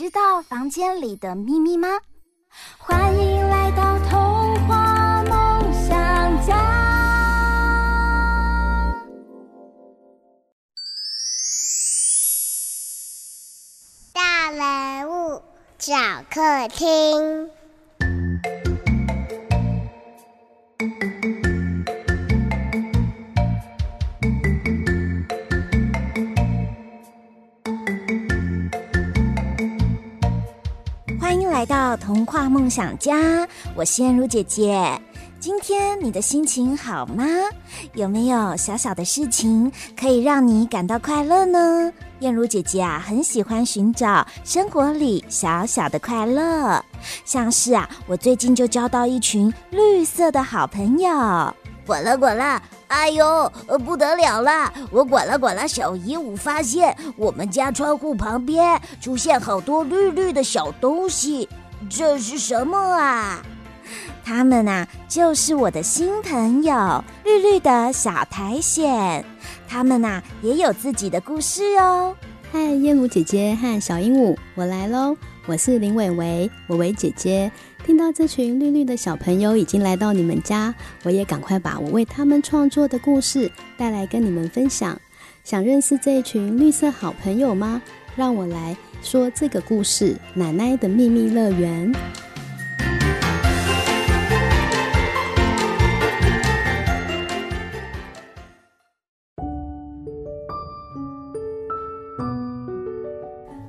知道房间里的秘密吗？欢迎来到童话梦想家。大人物小客厅。来到童话梦想家，我是燕如姐姐。今天你的心情好吗？有没有小小的事情可以让你感到快乐呢？燕如姐姐啊，很喜欢寻找生活里小小的快乐。像是啊，我最近就交到一群绿色的好朋友。滚了滚了！哎呦，不得了了！我管了管了，小鹦鹉发现我们家窗户旁边出现好多绿绿的小东西，这是什么啊？他们啊，就是我的新朋友，绿绿的小苔藓。他们啊，也有自己的故事哦。嗨，燕如姐姐和小鹦鹉，我来喽！我是林伟伟，伟伟姐姐。听到这群绿绿的小朋友已经来到你们家，我也赶快把我为他们创作的故事带来跟你们分享。想认识这一群绿色好朋友吗？让我来说这个故事《奶奶的秘密乐园》。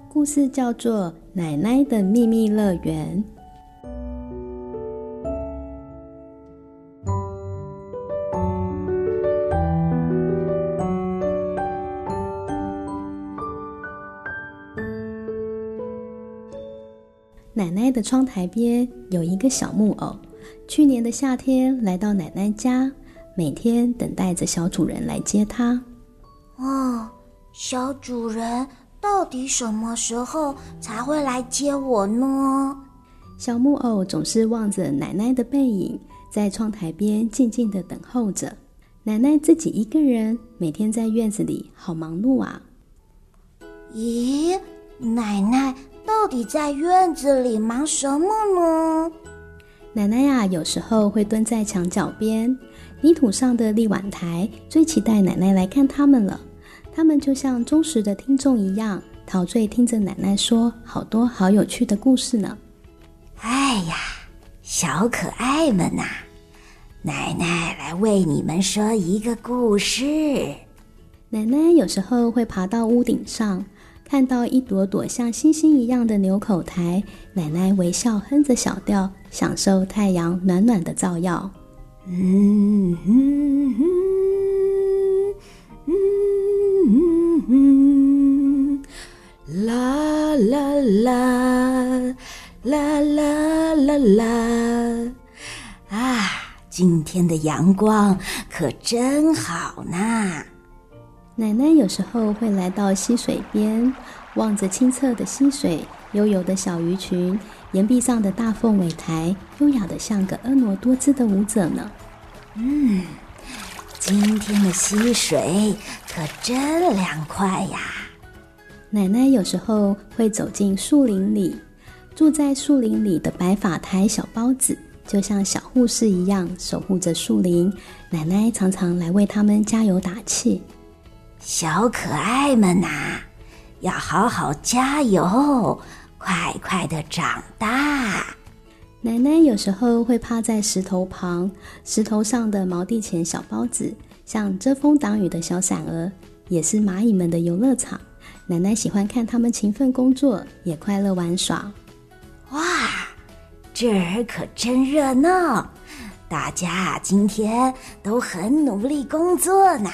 故事叫做《奶奶的秘密乐园》。的窗台边有一个小木偶，去年的夏天来到奶奶家，每天等待着小主人来接她。哦，小主人到底什么时候才会来接我呢？小木偶总是望着奶奶的背影，在窗台边静静的等候着。奶奶自己一个人，每天在院子里好忙碌啊。咦，奶奶。到底在院子里忙什么呢？奶奶呀，有时候会蹲在墙角边，泥土上的立碗台，最期待奶奶来看他们了。他们就像忠实的听众一样，陶醉听着奶奶说好多好有趣的故事呢。哎呀，小可爱们呐，奶奶来为你们说一个故事。奶奶有时候会爬到屋顶上。看到一朵朵像星星一样的纽口苔，奶奶微笑哼着小调，享受太阳暖暖的照耀。嗯嗯嗯嗯嗯，啦啦啦啦啦啦啦！啊，今天的阳光可真好呢。奶奶有时候会来到溪水边，望着清澈的溪水、悠游的小鱼群、岩壁上的大凤尾台，优雅的像个婀娜多姿的舞者呢。嗯，今天的溪水可真凉快呀！奶奶有时候会走进树林里，住在树林里的白发苔小包子，就像小护士一样守护着树林。奶奶常常来为他们加油打气。小可爱们呐、啊，要好好加油，快快的长大。奶奶有时候会趴在石头旁，石头上的毛地钱小包子，像遮风挡雨的小伞儿，也是蚂蚁们的游乐场。奶奶喜欢看他们勤奋工作，也快乐玩耍。哇，这儿可真热闹！大家今天都很努力工作呢。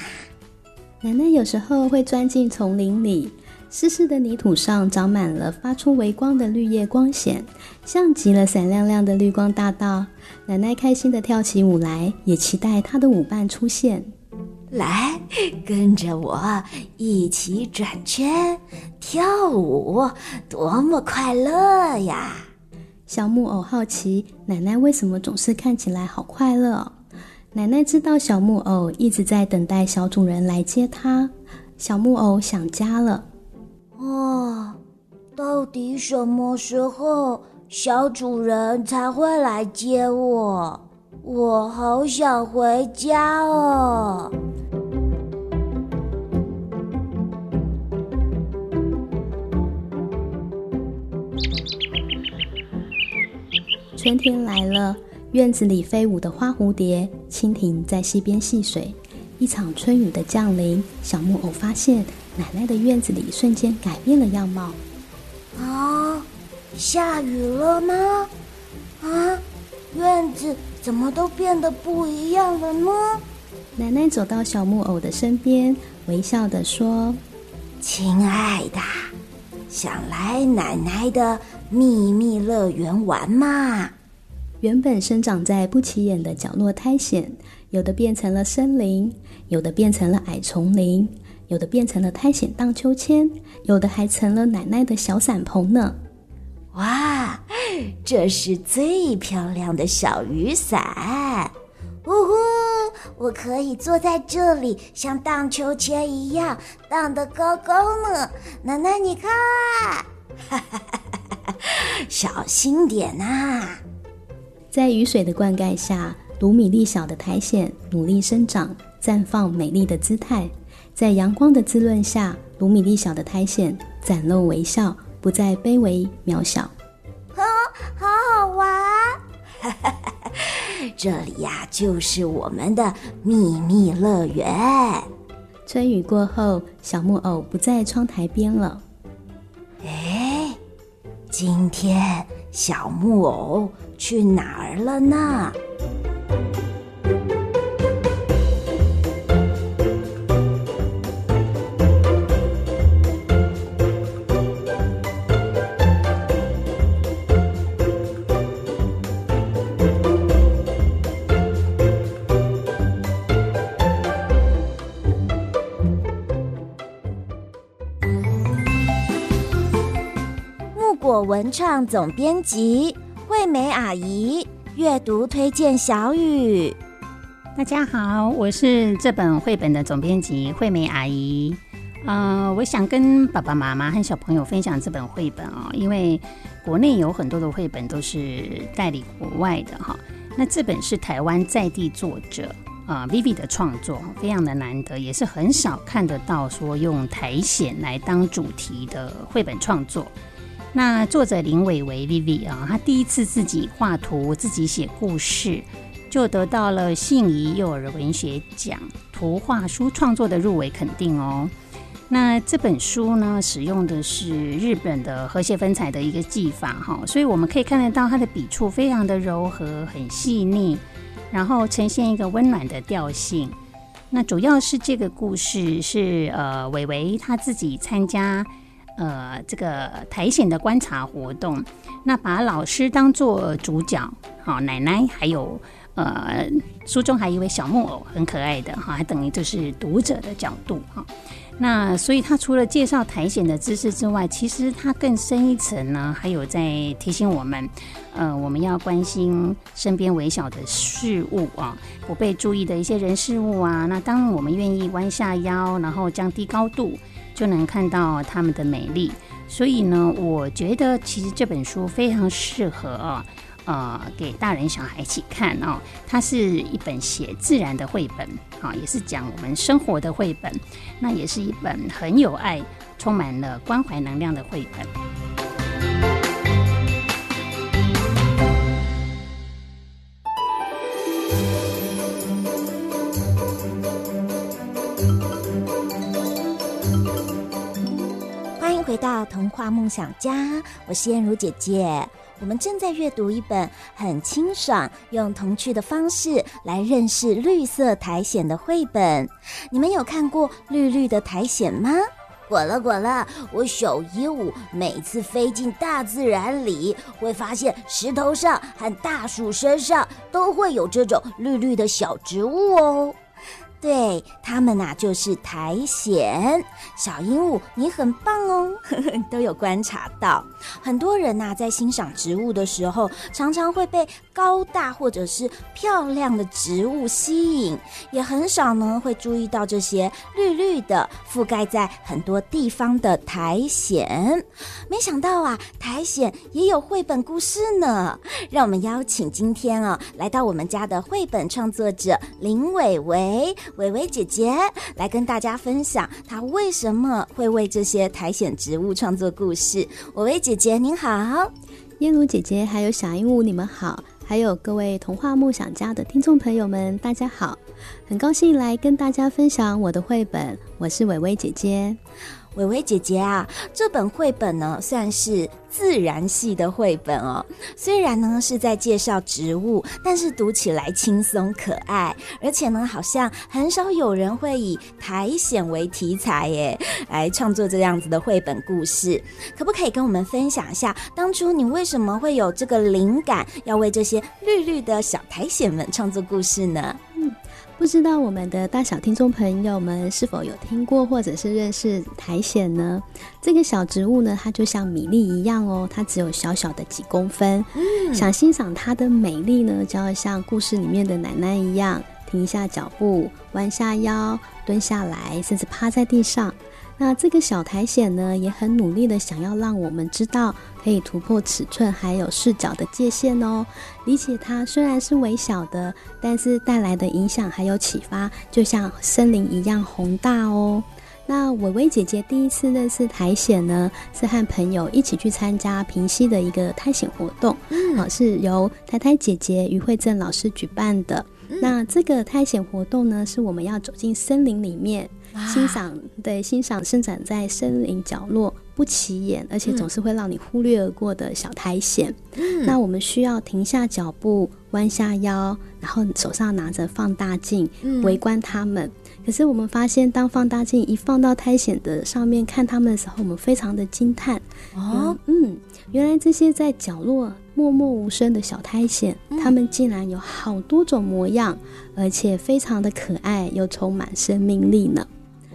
奶奶有时候会钻进丛林里，湿湿的泥土上长满了发出微光的绿叶光线，像极了闪亮亮的绿光大道。奶奶开心地跳起舞来，也期待她的舞伴出现。来，跟着我一起转圈跳舞，多么快乐呀！小木偶好奇奶奶为什么总是看起来好快乐。奶奶知道小木偶一直在等待小主人来接它，小木偶想家了。哦，到底什么时候小主人才会来接我？我好想回家哦。春天来了。院子里飞舞的花蝴蝶，蜻蜓在溪边戏水。一场春雨的降临，小木偶发现奶奶的院子里瞬间改变了样貌。啊，下雨了吗？啊，院子怎么都变得不一样了呢？奶奶走到小木偶的身边，微笑地说：“亲爱的，想来奶奶的秘密乐园玩吗？”原本生长在不起眼的角落苔藓，有的变成了森林，有的变成了矮丛林，有的变成了苔藓荡秋千，有的还成了奶奶的小伞棚呢。哇，这是最漂亮的小雨伞！呜呼，我可以坐在这里，像荡秋千一样荡得高高呢。奶奶，你看，小心点呐、在雨水的灌溉下，卢米粒小的苔藓努力生长，绽放美丽的姿态。在阳光的滋润下，卢米粒小的苔藓展露微笑，不再卑微渺小。哦，好好玩！这里呀，就是我们的秘密乐园。春雨过后，小木偶不在窗台边了。哎，今天小木偶。去哪儿了呢？文创总编辑。惠美阿姨阅读推荐小语，大家好，我是这本绘本的总编辑惠美阿姨。呃，我想跟爸爸妈妈和小朋友分享这本绘本哦，因为国内有很多的绘本都是代理国外的哈。那这本是台湾在地作者啊、Vivi 的创作，非常的难得，也是很少看得到说用苔藓来当主题的绘本创作。那作者林玮维 Vivi 啊，他第一次自己画图、自己写故事，就得到了信谊幼儿文学奖图画书创作的入围肯定哦。那这本书呢，使用的是日本的和谐粉彩的一个技法哈，所以我们可以看得到它的笔触非常的柔和、很细腻，然后呈现一个温暖的调性。那主要是这个故事是呃，玮维他自己参加。呃，这个苔藓的观察活动，那把老师当做主角，好，奶奶还有呃，书中还有一位小木偶，很可爱的哈，还等于就是读者的角度哈。那所以他除了介绍苔藓的知识之外，其实他更深一层呢，还有在提醒我们，呃，我们要关心身边微小的事物啊，不被注意的一些人事物啊。那当我们愿意弯下腰，然后降低高度。就能看到他们的美丽，所以呢，我觉得其实这本书非常适合啊，呃，给大人小孩一起看哦。它是一本写自然的绘本，啊，也是讲我们生活的绘本，那也是一本很有爱、充满了关怀能量的绘本。到童话梦想家，我是燕如姐姐。我们正在阅读一本很清爽、用童趣的方式来认识绿色苔藓的绘本。你们有看过绿绿的苔藓吗？滚了滚了！我小鹦鹉每次飞进大自然里，会发现石头上和大树身上都会有这种绿绿的小植物哦。对，它们呐、就是苔藓。小鹦鹉，你很棒哦，都有观察到。很多人呐、在欣赏植物的时候，常常会被高大或者是漂亮的植物吸引，也很少呢会注意到这些绿绿的覆盖在很多地方的苔藓。没想到啊，苔藓也有绘本故事呢。让我们邀请今天啊，来到我们家的绘本创作者林伟伟。伟伟姐姐来跟大家分享，她为什么会为这些苔藓植物创作故事。伟伟姐姐您好，燕如姐姐还有小鹦鹉你们好，还有各位童话梦想家的听众朋友们大家好，很高兴来跟大家分享我的绘本，我是伟伟姐姐。玮薇姐姐啊，这本绘本呢算是自然系的绘本哦。虽然呢是在介绍植物，但是读起来轻松可爱，而且呢好像很少有人会以苔藓为题材耶来创作这样子的绘本故事。可不可以跟我们分享一下，当初你为什么会有这个灵感，要为这些绿绿的小苔藓们创作故事呢？嗯。不知道我们的大小听众朋友们是否有听过或者是认识苔藓呢？这个小植物呢，它就像米粒一样哦，它只有小小的几公分。嗯，想欣赏它的美丽呢，就要像故事里面的奶奶一样，停下脚步，弯下腰，蹲下来，甚至趴在地上。那这个小苔藓呢，也很努力的想要让我们知道，可以突破尺寸还有视角的界限哦。理解它虽然是微小的，但是带来的影响还有启发，就像森林一样宏大哦。那伟伟姐姐第一次认识苔藓呢，是和朋友一起去参加平溪的一个苔藓活动，嗯，是由苔苔姐姐于慧正老师举办的。那这个苔藓活动呢，是我们要走进森林里面。欣赏，对，欣赏生长在森林角落不起眼，而且总是会让你忽略而过的小苔藓。嗯，那我们需要停下脚步，弯下腰，然后手上拿着放大镜，围观它们。可是我们发现，当放大镜一放到苔藓的上面看它们的时候，我们非常的惊叹。哦，嗯，原来这些在角落默默无声的小苔藓，它们竟然有好多种模样，而且非常的可爱，又充满生命力呢。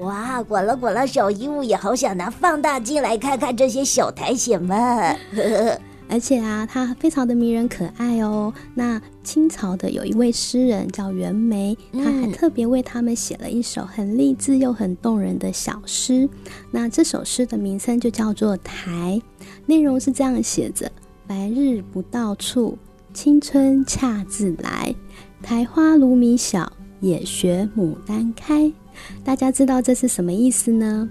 哇，滚了滚了，小鹦鹉也好想拿放大镜来看看这些小苔藓们。而且啊，它非常的迷人可爱哦。那清朝的有一位诗人叫袁枚，他还特别为他们写了一首很励志又很动人的小诗。那这首诗的名称就叫做《苔》，内容是这样写着：白日不到处，青春恰自来。苔花如米小，也学牡丹开。大家知道这是什么意思呢？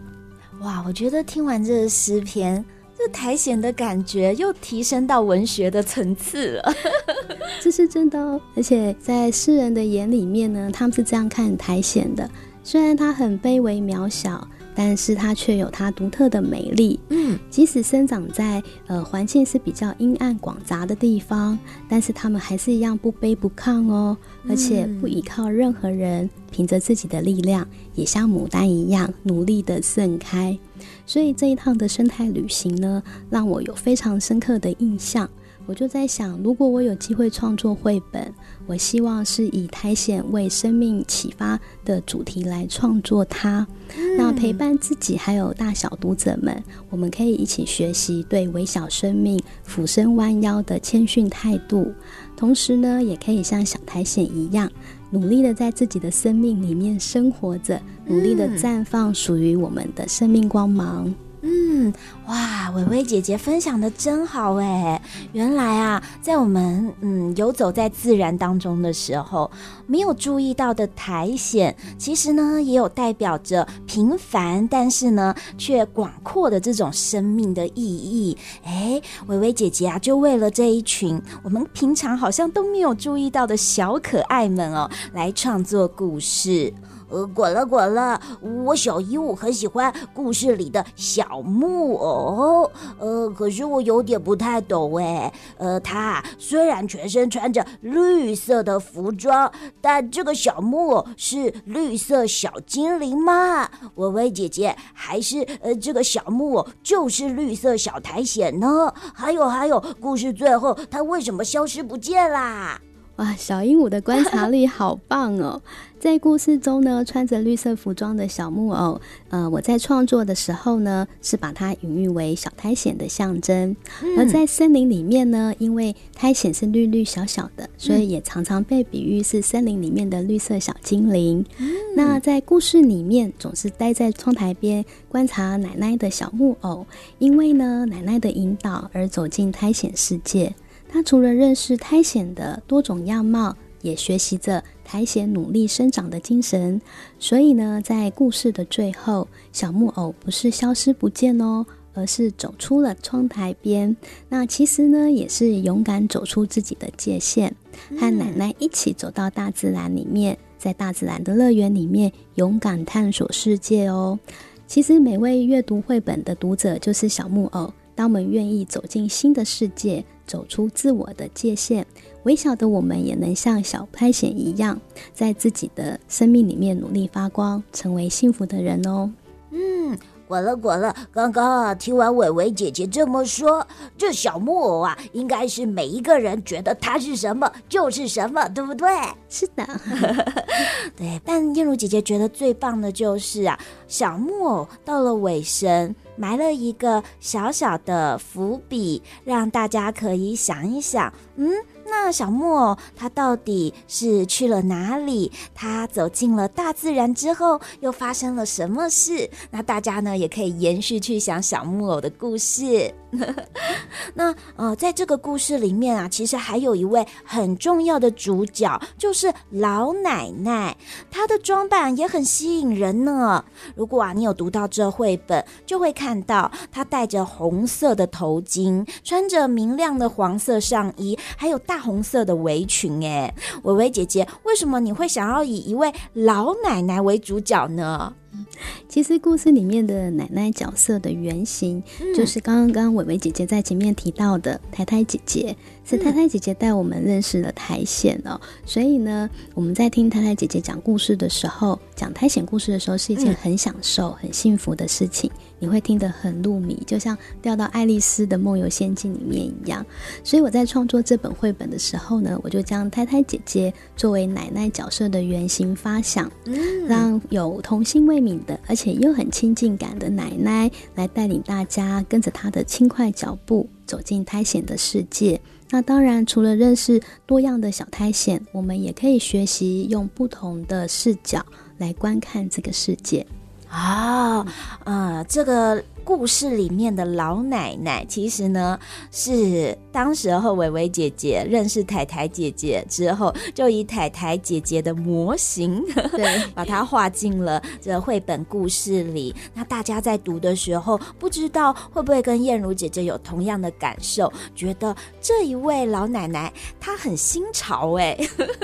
哇，我觉得听完这个诗篇，这苔藓的感觉又提升到文学的层次了。这是真的哦，而且在诗人的眼里面呢，他们是这样看苔藓的：虽然它很卑微渺小。但是它却有它独特的美丽。嗯，即使生长在呃环境是比较阴暗广杂的地方，但是它们还是一样不卑不亢哦，而且不依靠任何人，凭着自己的力量，也像牡丹一样努力的盛开。所以这一趟的生态旅行呢，让我有非常深刻的印象。我就在想，如果我有机会创作绘本，我希望是以苔藓为生命启发的主题来创作它，嗯，那陪伴自己还有大小读者们，我们可以一起学习对微小生命俯身弯腰的谦逊态度，同时呢，也可以像小苔藓一样，努力的在自己的生命里面生活着，努力的绽放属于我们的生命光芒。嗯，嗯哇，伟伟姐姐分享的真好哎！原来啊，在我们嗯游走在自然当中的时候，没有注意到的苔藓，其实呢也有代表着平凡，但是呢却广阔的这种生命的意义。哎，伟伟姐姐啊，就为了这一群我们平常好像都没有注意到的小可爱们哦，来创作故事。呃，滚了滚了，我小鹦鹉很喜欢故事里的小木偶，呃，可是我有点不太懂哎，呃，它虽然全身穿着绿色的服装，但这个小木偶是绿色小精灵吗？薇薇姐姐，还是呃，这个小木偶就是绿色小苔藓呢？还有还有，故事最后它为什么消失不见啦？哇，小鹦鹉的观察力好棒哦！在故事中呢，穿着绿色服装的小木偶，呃，我在创作的时候呢，是把它隐喻为小苔藓的象征。嗯、而在森林里面呢，因为苔藓是绿绿小小的，所以也常常被比喻是森林里面的绿色小精灵。嗯、那在故事里面，总是待在窗台边观察奶奶的小木偶，因为呢，奶奶的引导而走进苔藓世界。他除了认识苔藓的多种样貌，也学习着苔藓努力生长的精神。所以呢，在故事的最后，小木偶不是消失不见哦，而是走出了窗台边。那其实呢，也是勇敢走出自己的界限，和奶奶一起走到大自然里面，在大自然的乐园里面勇敢探索世界哦。其实每位阅读绘本的读者就是小木偶。当我们愿意走进新的世界，走出自我的界限，微小的我们也能像小拍藓一样，在自己的生命里面努力发光，成为幸福的人哦。嗯，滚了滚了。刚刚啊，听完伟伟姐姐这么说，这小木偶啊，应该是每一个人觉得它是什么就是什么，对不对？是的，对。但燕如姐姐觉得最棒的就是啊，小木偶到了尾声。埋了一个小小的伏笔，让大家可以想一想，嗯。那小木偶他到底是去了哪里？他走进了大自然之后，又发生了什么事？那大家呢也可以延续去想小木偶的故事。那呃，在这个故事里面啊，其实还有一位很重要的主角，就是老奶奶。她的装扮也很吸引人呢。如果啊，你有读到这绘本，就会看到她戴着红色的头巾，穿着明亮的黄色上衣，还有红色的围裙，哎，薇薇姐姐，为什么你会想要以一位老奶奶为主角呢？其实故事里面的奶奶角色的原型，嗯、就是刚刚伟伟姐姐在前面提到的太太姐姐。是太太姐姐带我们认识了苔藓哦，所以呢，我们在听太太姐姐讲故事的时候，讲苔藓故事的时候，是一件很享受、嗯、很幸福的事情。你会听得很入迷，就像掉到爱丽丝的梦游仙境里面一样。所以我在创作这本绘本的时候呢，我就将太太姐姐作为奶奶角色的原型发想，嗯、让有童心未泯的，而且又很亲近感的奶奶来带领大家，跟着她的轻快脚步走进苔藓的世界。那当然，除了认识多样的小苔藓，我们也可以学习用不同的视角来观看这个世界。啊、哦，呃，这个。故事里面的老奶奶，其实呢是当时候伟伟姐姐认识太太姐姐之后，就以太太姐姐的模型，对，把它画进了这绘本故事里。那大家在读的时候，不知道会不会跟燕如姐姐有同样的感受，觉得这一位老奶奶她很新潮哎，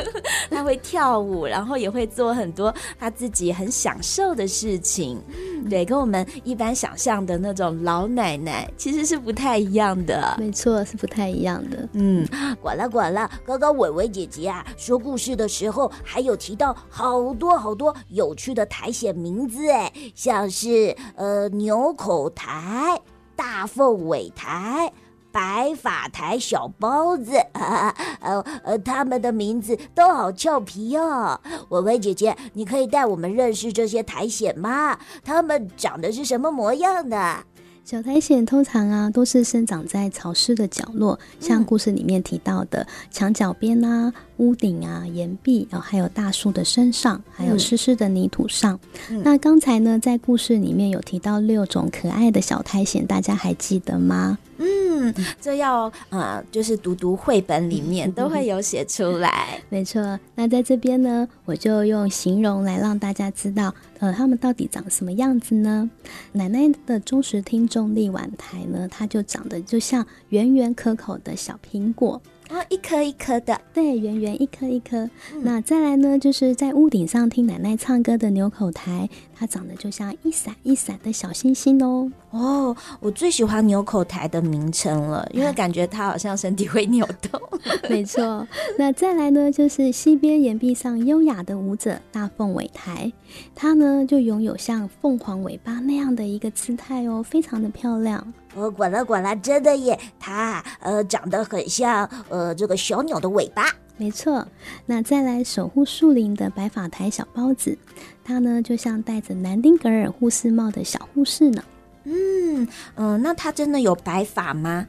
她会跳舞，然后也会做很多她自己很享受的事情，对，跟我们一般想象的那种老奶奶其实是不太一样的，没错，是不太一样的。嗯，管了管了，刚刚伟伟姐姐啊说故事的时候，还有提到好多好多有趣的苔藓名字，哎，像是呃牛口苔、大凤尾苔。白发台小包子，呃呃呃，他们的名字都好俏皮哦。薇薇姐姐，你可以带我们认识这些苔藓吗？它们长得是什么模样的？小苔藓通常啊都是生长在潮湿的角落，像故事里面提到的墙角边啊、屋顶啊、岩壁然后，还有大树的身上，还有湿湿的泥土上。嗯、那刚才呢，在故事里面有提到六种可爱的小苔藓，大家还记得吗？嗯，这要呃，就是读读绘本里面都会有写出来。没错，那在这边呢，我就用形容来让大家知道，呃，他们到底长什么样子呢？奶奶的忠实听众立婉台呢，它就长得就像圆圆可口的小苹果。啊，一颗一颗的，对，圆圆一颗一颗。嗯、那再来呢，就是在屋顶上听奶奶唱歌的牛口台，它长得就像一闪一闪的小星星哦。哦，我最喜欢牛口台的名称了，因为感觉它好像身体会扭动。没错。那再来呢，就是西边岩壁上优雅的舞者大凤尾台，它呢就拥有像凤凰尾巴那样的一个姿态哦，非常的漂亮。哦，管啦管啦，真的耶！它呃长得很像呃这个小鸟的尾巴。没错，那再来守护树林的白发台小包子，它呢就像戴着南丁格尔护士帽的小护士呢。嗯嗯、呃，那它真的有白发吗？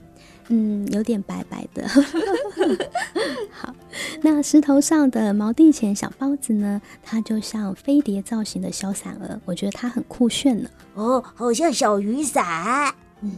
嗯，有点白白的。好，那石头上的毛地钱小包子呢，它就像飞碟造型的小伞儿，我觉得它很酷炫呢。哦，好像小雨伞。嗯。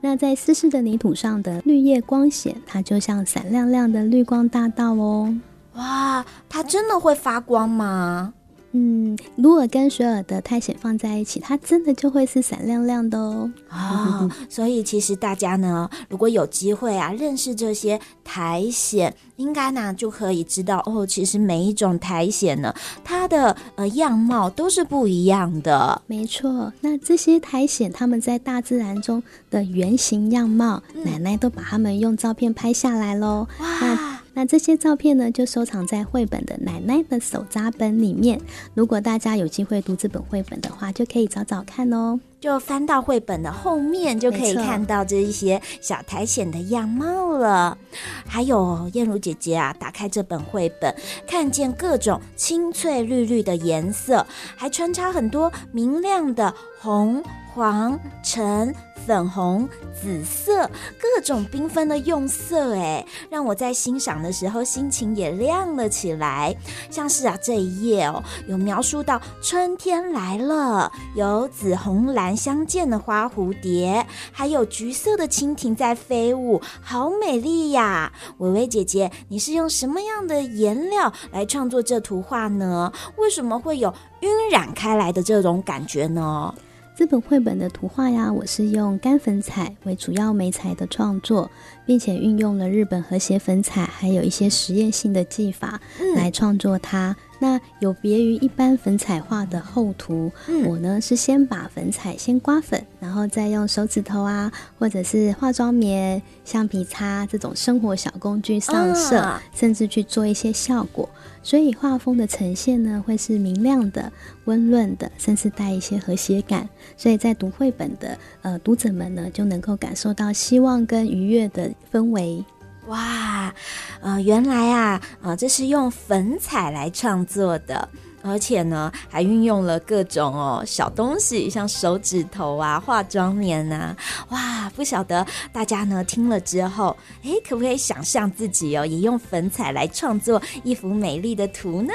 那在湿湿的泥土上的绿叶光显，它就像闪亮亮的绿光大道哦。哇，它真的会发光吗？嗯，如果跟所有的苔藓放在一起，它真的就会是闪亮亮的哦。啊、哦，所以其实大家呢，如果有机会啊，认识这些苔藓，应该呢就可以知道哦，其实每一种苔藓呢，它的呃样貌都是不一样的。没错，那这些苔藓它们在大自然中的原型样貌，嗯、奶奶都把它们用照片拍下来喽。哇！那这些照片呢，就收藏在绘本的奶奶的手札本里面。如果大家有机会读这本绘本的话，就可以找找看哦。就翻到绘本的后面，就可以看到这一些小苔藓的样貌了。还有燕如姐姐啊，打开这本绘本，看见各种青翠绿绿的颜色，还穿插很多明亮的红、黄、橙。粉红、紫色，各种缤纷的用色，哎，让我在欣赏的时候心情也亮了起来。像是啊，这一页哦，有描述到春天来了，有紫红蓝相间的花蝴蝶，还有橘色的蜻蜓在飞舞，好美丽呀！薇薇姐姐，你是用什么样的颜料来创作这图画呢？为什么会有晕染开来的这种感觉呢？这本绘本的图画呀，我是用干粉彩为主要媒材的创作，并且运用了日本和谐粉彩，还有一些实验性的技法来创作它。嗯那有别于一般粉彩画的厚涂，嗯、我呢是先把粉彩先刮粉，然后再用手指头啊，或者是化妆棉、橡皮擦这种生活小工具上色，啊、甚至去做一些效果。所以画风的呈现呢，会是明亮的、温润的，甚至带一些和谐感。所以在读绘本的呃读者们呢，就能够感受到希望跟愉悦的氛围。哇，呃，原来啊，呃，这是用粉彩来创作的。而且呢，还运用了各种哦小东西，像手指头啊、化妆棉啊，哇！不晓得大家呢听了之后，诶，可不可以想象自己哦也用粉彩来创作一幅美丽的图呢？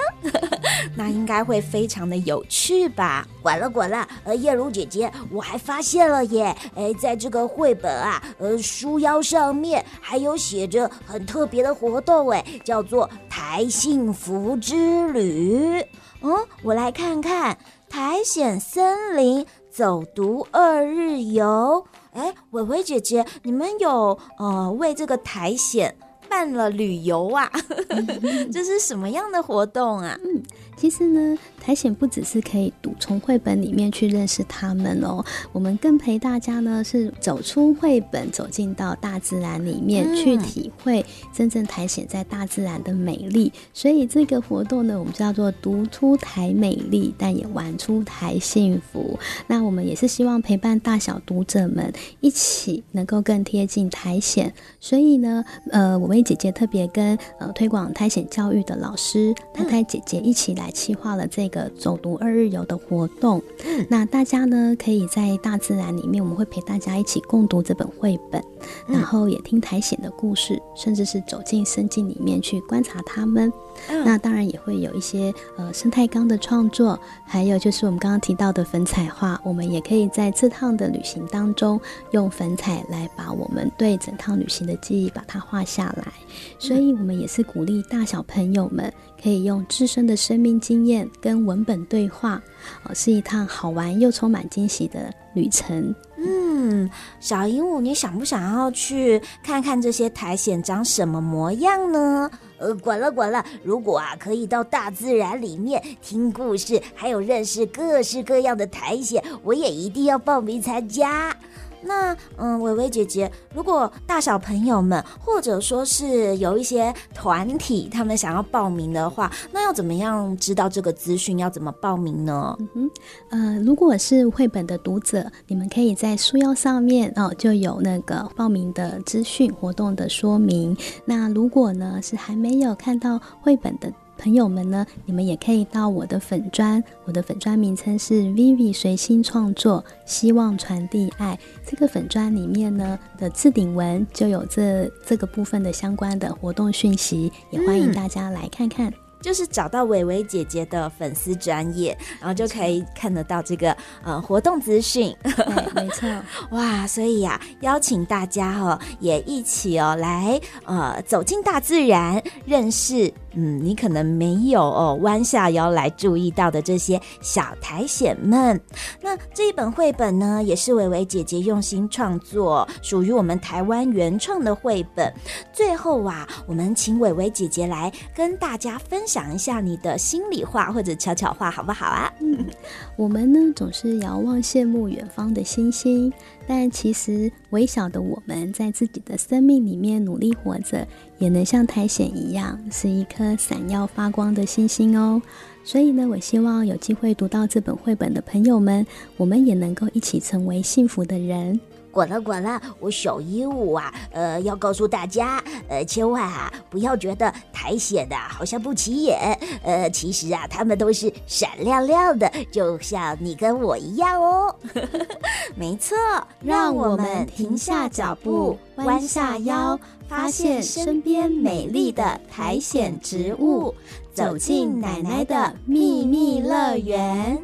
那应该会非常的有趣吧？管了管了，呃，燕如姐姐，我还发现了耶！哎，在这个绘本啊，呃，书腰上面还有写着很特别的活动，哎，叫做“苔幸福之旅”。嗯，我来看看苔藓森林走读二日游。哎，伟伟姐姐，你们有呃为这个苔藓办了旅游啊？这是什么样的活动啊？嗯，其实呢。苔藓不只是可以读从绘本里面去认识它们哦，我们更陪大家呢是走出绘本，走进到大自然里面、嗯、去体会真正苔藓在大自然的美丽。所以这个活动呢，我们叫做读出苔美丽，但也玩出台幸福。那我们也是希望陪伴大小读者们一起能够更贴近苔藓。所以呢，呃，我们姐姐特别跟呃推广苔藓教育的老师太太姐姐一起来企划了这。个走读二日游的活动，那大家呢可以在大自然里面，我们会陪大家一起共读这本绘本，然后也听苔藓的故事，甚至是走进生境里面去观察它们。那当然也会有一些呃生态缸的创作，还有就是我们刚刚提到的粉彩画，我们也可以在这趟的旅行当中用粉彩来把我们对整趟旅行的记忆把它画下来。所以，我们也是鼓励大小朋友们可以用自身的生命经验跟文本对话，哦，是一趟好玩又充满惊喜的旅程。嗯。小鹦鹉，你想不想要去看看这些苔藓长什么模样呢？呃，管了管了，如果啊可以到大自然里面听故事，还有认识各式各样的苔藓，我也一定要报名参加。那嗯，玮玮姐姐，如果大小朋友们或者说是有一些团体，他们想要报名的话，那要怎么样知道这个资讯？要怎么报名呢？嗯哼，呃，如果是绘本的读者，你们可以在书腰上面哦，就有那个报名的资讯、活动的说明。那如果呢是还没有看到绘本的，朋友们呢，你们也可以到我的粉砖，我的粉砖名称是 Vivi 随心创作，希望传递爱。这个粉砖里面呢的置顶文就有这这个部分的相关的活动讯息，也欢迎大家来看看。嗯就是找到伟伟姐姐的粉丝专业，然后就可以看得到这个呃活动资讯。对，没错。哇，所以呀、啊，邀请大家哦，也一起哦来呃走进大自然，认识嗯你可能没有哦弯下腰来注意到的这些小苔藓们。那这一本绘本呢，也是伟伟姐姐用心创作，属于我们台湾原创的绘本。最后啊，我们请伟伟姐姐来跟大家分享。一下你的心里话或者悄悄话好不好啊？嗯，我们呢总是遥望羡慕远方的星星，但其实微小的我们在自己的生命里面努力活着，也能像苔藓一样是一颗闪耀发光的星星哦。所以呢，我希望有机会读到这本绘本的朋友们，我们也能够一起成为幸福的人。滚了滚了，我小鹦鹉啊，呃，要告诉大家，呃，千万啊，不要觉得苔藓的好像不起眼，呃，其实啊，它们都是闪亮亮的，就像你跟我一样哦。没错，让我们停下脚步，弯下腰，发现身边美丽的苔藓植物，走进奶奶的秘密乐园。